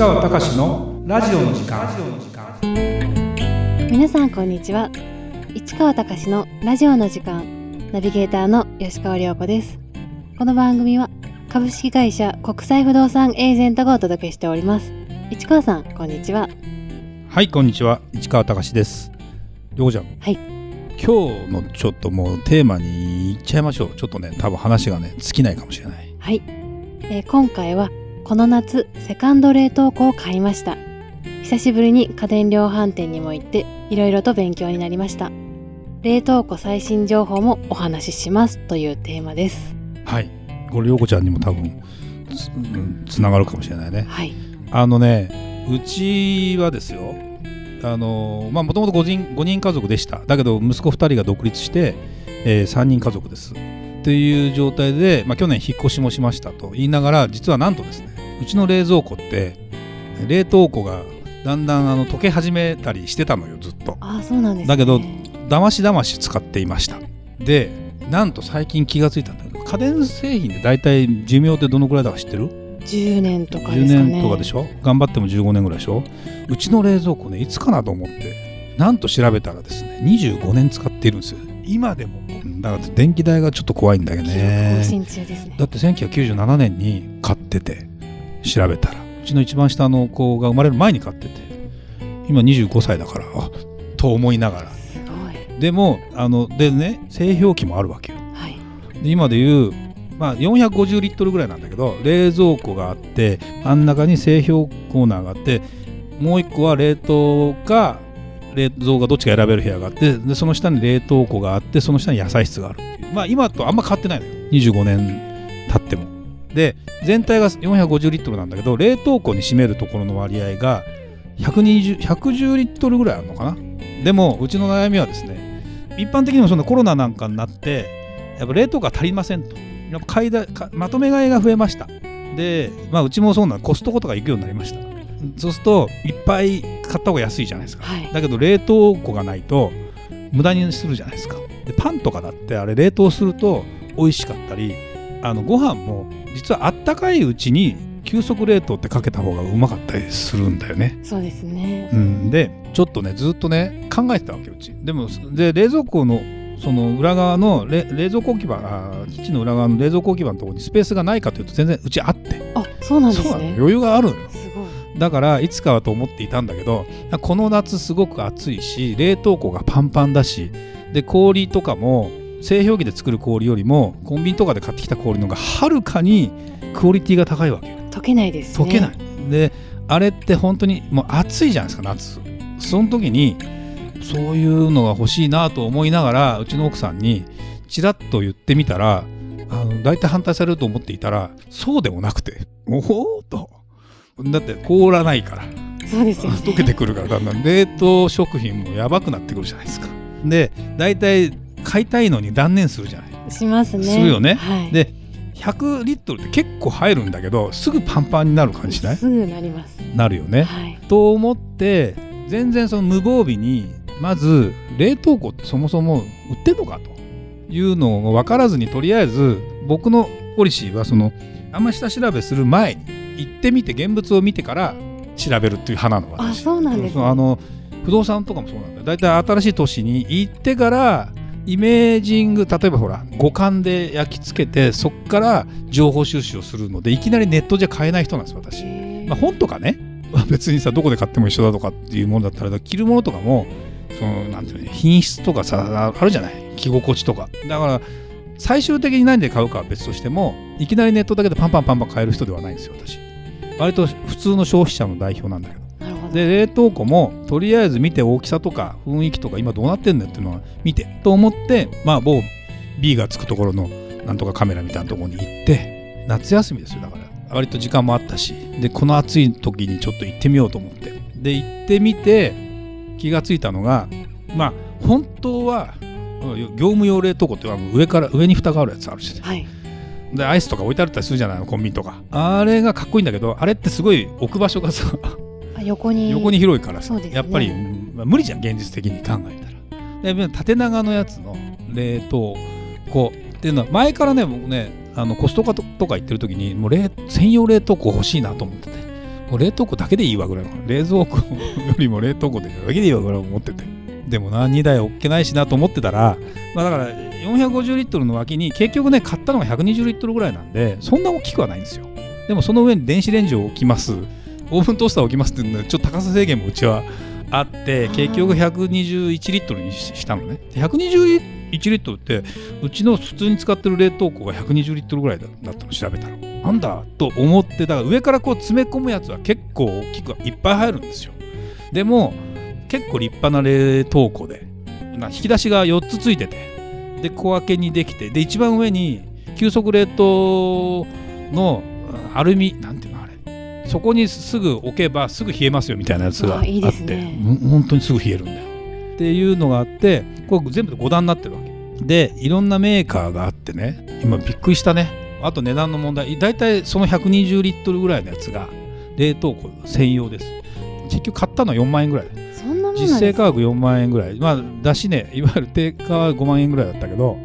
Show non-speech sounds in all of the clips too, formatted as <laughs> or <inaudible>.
川隆のラジオの時間。皆さんこんにちは。市川隆のラジオの時間。ナビゲーターの吉川良子です。この番組は株式会社国際不動産エージェントがお届けしております。市川さんこんにちは。はいこんにちは。市川隆です。りょうちゃん。はい。今日のちょっともうテーマにいっちゃいましょう。ちょっとね多分話がね尽きないかもしれない。はい、えー今回はこの夏セカンド冷凍庫を買いました。久しぶりに家電量販店にも行っていろいろと勉強になりました。冷凍庫最新情報もお話ししますというテーマです。はい。これりょうこちゃんにも多分つ,、うん、つながるかもしれないね。はい。あのねうちはですよあのまあもともと5人 ,5 人家族でした。だけど息子2人が独立して、え3人家族です。っていう状態で、まあ、去年引っ越しもしましたと言いながら実はなんとですねうちの冷蔵庫って冷凍庫がだんだんあの溶け始めたりしてたのよずっと。ああそうなんですね。だけどだましだまし使っていました。でなんと最近気がついたんだけど家電製品で大体寿命ってどのくらいだか知ってる？10年とか10ですかね。年とかでしょ？頑張っても15年ぐらいでしょ？うちの冷蔵庫ねいつかなと思ってなんと調べたらですね25年使っているんですよ。今でもだから電気代がちょっと怖いんだけどね。新中ですね。だって1997年に買ってて調べたら。うちの一番下の子が生まれる前に買ってて。今25歳だからあと思いながら。すごい。でもあのでね製氷機もあるわけよ。はい。で今でいう、まあ、450リットルぐらいなんだけど冷蔵庫があって真ん中に製氷コーナーがあってもう一個は冷凍か冷蔵がどっちか選べる部屋があってでその下に冷凍庫があってその下に野菜室があるまあ今とあんま変わってないのよ。25年経ってもで全体が450リットルなんだけど冷凍庫に占めるところの割合が120 110リットルぐらいあるのかな。でもうちの悩みはですね一般的にもそのコロナなんかになってやっぱ冷凍庫が足りませんと。やっぱ買いだかまとめ買いが増えました。で、まあ、うちもそうなのコストコとか行くようになりました。そうするといっぱい買った方が安いじゃないですか、はい。だけど冷凍庫がないと無駄にするじゃないですか。でパンとかだってあれ冷凍すると美味しかったりあのご飯も実はあったかいうちに急速冷凍ってかけた方がうまかったりするんだよね。そうですね。うん、でちょっとねずっとね考えてたわけうち。でもで冷蔵庫のその裏側のれ冷蔵庫置き場あーキッチンの裏側の冷蔵庫置き場のところにスペースがないかというと全然うちあって。あそうなんですね。余裕があるのよ。すごい。だからいつかはと思っていたんだけどこの夏すごく暑いし冷凍庫がパンパンだしで氷とかも製氷機で作る氷よりもコンビニとかで買ってきた氷の方がはるかにクオリティが高いわけよ。溶けないですね。溶けない、であれって本当にもう暑いじゃないですか夏その時にそういうのが欲しいなと思いながらうちの奥さんにちらっと言ってみたらあの大体反対されると思っていたらそうでもなくておおと。だって凍らないから。そうですよね。溶けてくるからだんだん。冷凍食品もやばくなってくるじゃないですか。で大体買いたいのに断念するじゃない。しますね。するよね。はい、で100リットルって結構入るんだけどすぐパンパンになる感じしない？すぐなります。なるよね。はい。と思って全然その無防備にまず冷凍庫ってそもそも売ってんのかというのを分からずにとりあえず僕のポリシーはそのあんま下調べする前に行ってみて現物を見てから調べるっていう派なのあ私そうなんですね。あの不動産とかもそうなんだ。よ大体新しい都市に行ってからイメージング例えばほら五感で焼き付けてそっから情報収集をするのでいきなりネットじゃ買えない人なんです私。まあ、本とかね。ま <laughs> あ別にさどこで買っても一緒だとかっていうものだったら着るものとかもそのなんていうの品質とかさあるじゃない。着心地とか。だから最終的に何で買うかは別としてもいきなりネットだけでパンパンパンパン買える人ではないんですよ私。割と普通の消費者の代表なんだけどで冷凍庫もとりあえず見て大きさとか雰囲気とか今どうなってんだよっていうのは見てと思ってまあ某 B がつくところのなんとかカメラみたいなところに行って夏休みですよだから。割と時間もあったしでこの暑い時にちょっと行ってみようと思って。で行ってみて気がついたのがまあ本当はうん業務用冷凍庫って上から上に蓋があるやつあるしね。はい。でアイスとか置いてあったりするじゃないのコンビニとか。あれがかっこいいんだけどあれってすごい置く場所がさあ横に。横に広いからさ、ね。やっぱり、うんまあ無理じゃん現実的に考えたら。で縦長のやつの冷凍庫っていうのは前からね僕ねあのコストコとか行ってる時にもう冷専用冷凍庫欲しいなと思ってて。もう冷凍庫だけでいいわぐらいの冷蔵庫よりも冷凍庫でだけでいいわぐらい思ってて。でもな2台置けないしなと思ってたらまあだから450リットルの脇に結局ね買ったのが120リットルぐらいなんでそんな大きくはないんですよ。でもその上に電子レンジを置きますオーブントースターを置きますっていうのはちょっと高さ制限もうちはあって結局121リットルにしたのね。121リットルってうちの普通に使ってる冷凍庫が120リットルぐらいだったの調べたらなんだと思ってだから上からこう詰め込むやつは結構大きくいっぱい入るんですよ。でも結構立派な冷凍庫で引き出しが4つついててで小分けにできてで一番上に急速冷凍のアルミなんていうそこにすぐ置けばすぐ冷えますよみたいなやつがあってあいいですね。本当にすぐ冷えるんだよ。っていうのがあってこれ全部で5段になってるわけ。でいろんなメーカーがあってね今びっくりしたね。あと値段の問題。大体その120リットルぐらいのやつが冷凍庫専用です。結局買ったのは4万円ぐらい。実勢価格4万円ぐらい。まあ出しねいわゆる定価は5万円ぐらいだったけど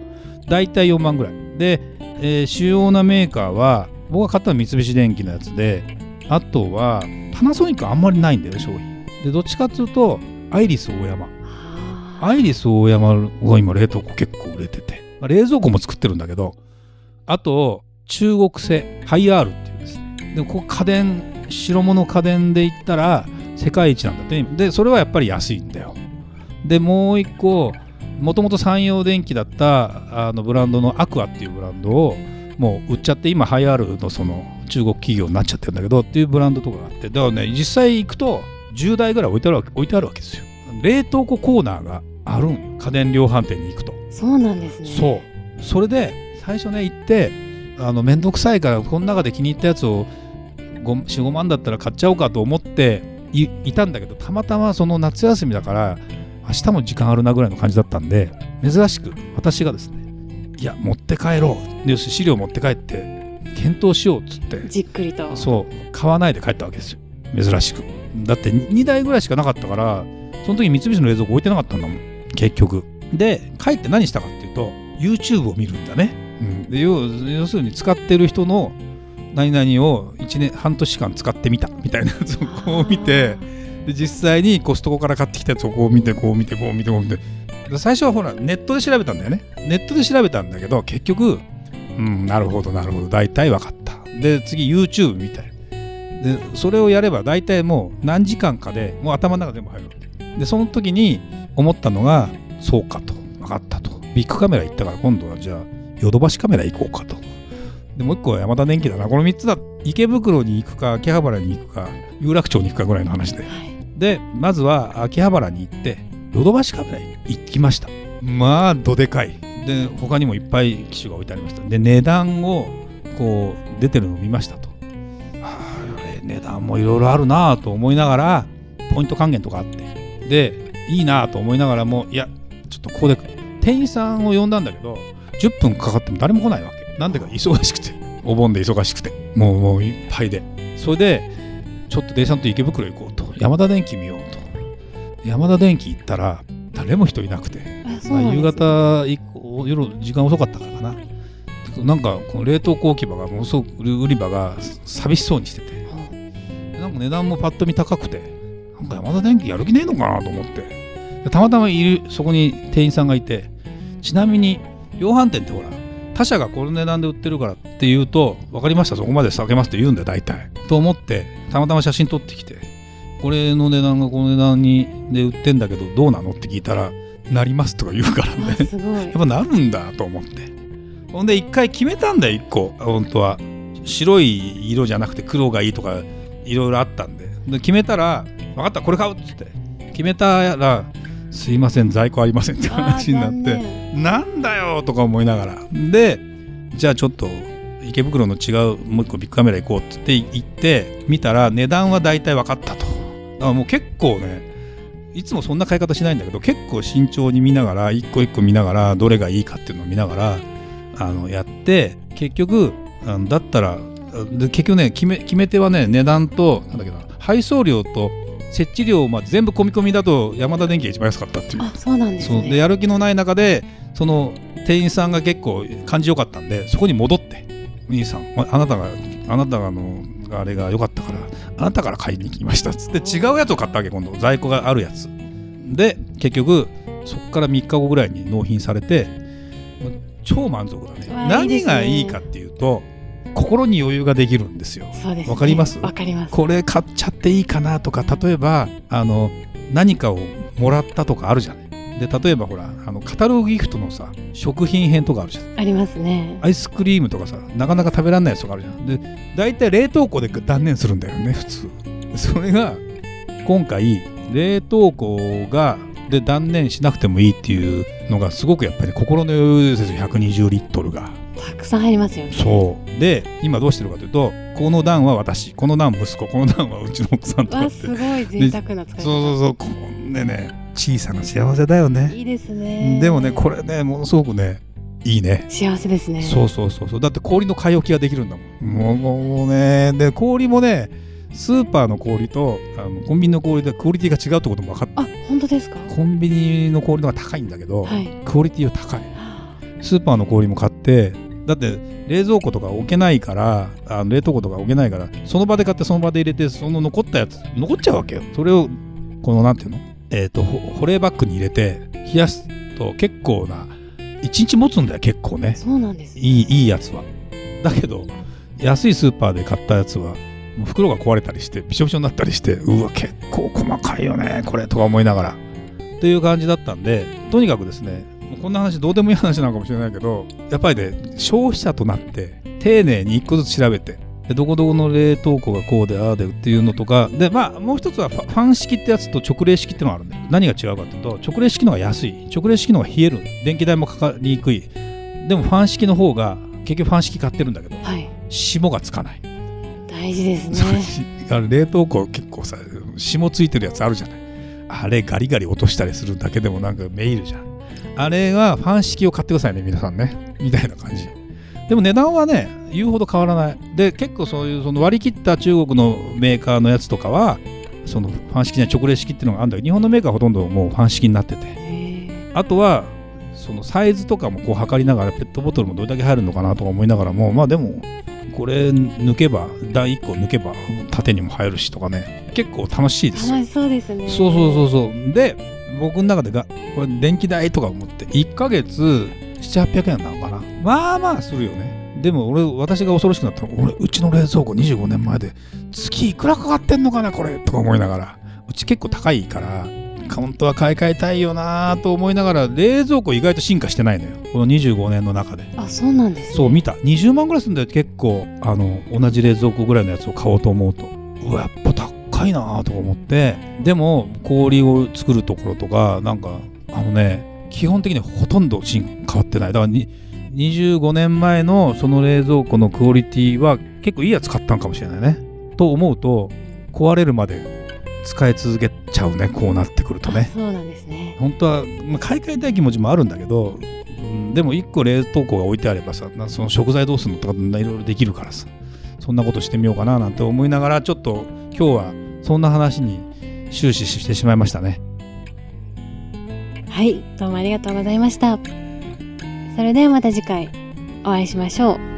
大体4万ぐらい。で、えー主要なメーカーは僕が買ったのは三菱電機のやつであとはパナソニックあんまりないんだよね商品。でどっちかっていうとアイリス大山。アイリス大山が今冷凍庫結構売れてて。まあ冷蔵庫も作ってるんだけどあと中国製ハイアールっていうんです。ねでここ家電白物家電で言ったら世界一なんだって。でそれはやっぱり安いんだよ。でもう一個もともと山陽電機だったあのブランドのアクアっていうブランドをもう売っちゃって今ハイアールのその中国企業になっちゃってるんだけどっていうブランドとかがあってだからね実際行くと10台ぐらい置いてあるわけ置いてあるわけですよ。冷凍庫コーナーがあるんよ。家電量販店に行くと。そうなんですね。そう。それで最初ね行ってあの面倒くさいからこの中で気に入ったやつを45万だったら買っちゃおうかと思っていいたんだけどたまたまその夏休みだから明日も時間あるなぐらいの感じだったんで珍しく私がですねいや持って帰ろうで資料持って帰って検討しようっつって。じっくりと。そう。買わないで帰ったわけですよ。珍しく。だって2台ぐらいしかなかったからその時三菱の冷蔵庫置いてなかったんだもん。結局。で帰って何したかっていうと YouTube を見るんだね、うん、で要要するに使ってる人の何々を1年半年間使ってみた。みたいなやつをこう見てで実際にコストコから買ってきたやつをこう見てこう見てこう見てこう見て。で最初はほらネットで調べたんだよね。ネットで調べたんだけど結局うんなるほどなるほど。大体分かった。で次 YouTube 見てでそれをやれば大体もう何時間かでもう頭の中全部入る。わけでその時に思ったのがそうかと。分かったと。ビッグカメラ行ったから今度はじゃあヨドバシカメラ行こうかと。でもう一個は山田電機だな。この3つだ。池袋に行くか秋葉原に行くか有楽町に行くかぐらいの話で。はい。でまずは秋葉原に行ってヨドバシカメラに行きました。まあどでかいで他にもいっぱい機種が置いてありました。で値段をこう出てるのを見ましたと。あー値段もいろいろあるなぁと思いながらポイント還元とかあって。でいいなぁと思いながらもいやちょっとここで店員さんを呼んだんだけど10分かかっても誰も来ないわけ。なんでか忙しくて。お盆で忙しくて。もうもういっぱいで。それでちょっと電車乗って池袋行こうと。山田電機見ようと。山田電機行ったら誰も人いなくて。まあ、夕方以降夜時間遅かったからかな。なんかこの冷凍庫置き場がものすごく売り場が寂しそうにしてて。なんか値段もパッと見高くて。なんか山田電機やる気ねえのかなと思って。たまたまいるそこに店員さんがいて。ちなみに量販店ってほら他社がこの値段で売ってるからって言うと分かりましたそこまで下げますって言うんだよ大体。と思ってたまたま写真撮ってきて。これの値段がこの値段にで売ってんだけどどうなのって聞いたらなりますとか言うからね。やっぱなるんだと思って。ほんで一回決めたんだよ一個。本当は。白い色じゃなくて黒がいいとかいろいろあったんで。で決めたら分かったこれ買うっつって。決めたらすいません在庫ありませんって話になっ残て念なんだよとか思いながら。でじゃあちょっと池袋の違うもう一個ビッグカメラ行こうって言って行って見たら値段は大体分かったと。だからもう結構ねいつもそんな買い方しないんだけど結構慎重に見ながら一個一個見ながらどれがいいかっていうのを見ながらあのやって結局あのだったらで結局ね決め決め手はね値段となんだっけな配送料と設置料、まあ、全部込み込みだと山田電機が一番安かったっていう。あそうなんですそう。でねやる気のない中でその店員さんが結構感じよかったんでそこに戻って「お兄さんまあなたがあなたがあのあれが良かったからあなたから買いに来ましたっつって違うやつを買ったわけ今度。在庫があるやつ。で結局そこから3日後ぐらいに納品されて超満足だね。何がいいかっていうと心に余裕ができるんですよ。そうです、ね。わかります？わかります。これ買っちゃっていいかなとか例えばあの何かをもらったとかあるじゃないで例えばほらあのカタログギフトのさ食品編とかあるじゃん。ありますね。アイスクリームとかさなかなか食べられないやつとかあるじゃん。で大体冷凍庫で断念するんだよね普通。それが今回冷凍庫がで断念しなくてもいいっていうのがすごくやっぱり心の余裕ですよ。120リットルがたくさん入りますよね。そうで今どうしてるかというとこの段は私この段息子この段はうちの奥さんとかってすごい贅沢な使いそう方。そうそうこんでね小さな幸せだよねいいですね。でもねこれねものすごくねいいね幸せですね。そうそうそうそうだって氷の買い置きができるんだもんもうもうねで氷もねスーパーの氷とあのコンビニの氷でクオリティが違うってことも分かっあ、本当ですか？コンビニの氷の方が高いんだけど、はい。クオリティは高い <laughs> スーパーの氷も買ってだって冷蔵庫とか置けないからあの冷凍庫とか置けないからその場で買ってその場で入れてその残ったやつ残っちゃうわけよ。それをこのなんていうの？えっ、とほ保冷バッグに入れて冷やすと結構な1日持つんだよ結構ね。そうなんです。いいいいやつは。だけど安いスーパーで買ったやつは袋が壊れたりしてびしょびしょになったりしてうわ結構細かいよねこれとか思いながら。という感じだったんでとにかくですねもうこんな話どうでもいい話なのかもしれないけどやっぱりね消費者となって丁寧に一個ずつ調べてでどこどこの冷凍庫がこうでああでっていうのとかでまあもう一つはファン式ってやつと直冷式ってのがあるんで何が違うかっていうと直冷式の方が安い直冷式の方が冷える電気代もかかりにくい。でもファン式の方が結局ファン式買ってるんだけどはい。霜がつかない、大事ですね。あの冷凍庫結構さ霜ついてるやつあるじゃない。あれガリガリ落としたりするだけでもなんかメイルじゃんあれはファン式を買ってくださいね皆さんね。みたいな感じ。でも値段はね言うほど変わらない。で結構そういうその割り切った中国のメーカーのやつとかはそのファン式じゃない直冷式っていうのがあるんだけど日本のメーカーはほとんどもうファン式になってて。あとはそのサイズとかもこう測りながらペットボトルもどれだけ入るのかなとか思いながらもまあでもこれ抜けば段1個抜けば縦にも入るしとかね。結構楽しいですよ。楽しそうですね。そうそうそうそう。で僕の中でがこれ電気代とか思って1ヶ月700800円なのかな。まあまあするよね。でも俺私が恐ろしくなったの俺うちの冷蔵庫25年前で月いくらかかってんのかなこれとか思いながら。うち結構高いから本当は買い替えたいよなと思いながら冷蔵庫意外と進化してないのよ。この25年の中で。あ、そうなんです、ね。そう見た。20万ぐらいするんだよ結構。あの同じ冷蔵庫ぐらいのやつを買おうと思うと。うわやっぱ高いなとか思ってでも氷を作るところとかなんかあのね基本的にほとんど進変わってない。だからに25年前のその冷蔵庫のクオリティは結構いいやつ買ったんかもしれないね。と思うと壊れるまで使い続けちゃうねこうなってくるとね。あそうなんですね。本当は、まあ、買い替えたい気持ちもあるんだけど、うん、でも1個冷凍庫が置いてあればさなその食材どうするのとかいろいろできるからさそんなことしてみようかななんて思いながらちょっと今日はそんな話に終始してしまいましたねはい、どうもありがとうございました。それではまた次回お会いしましょう。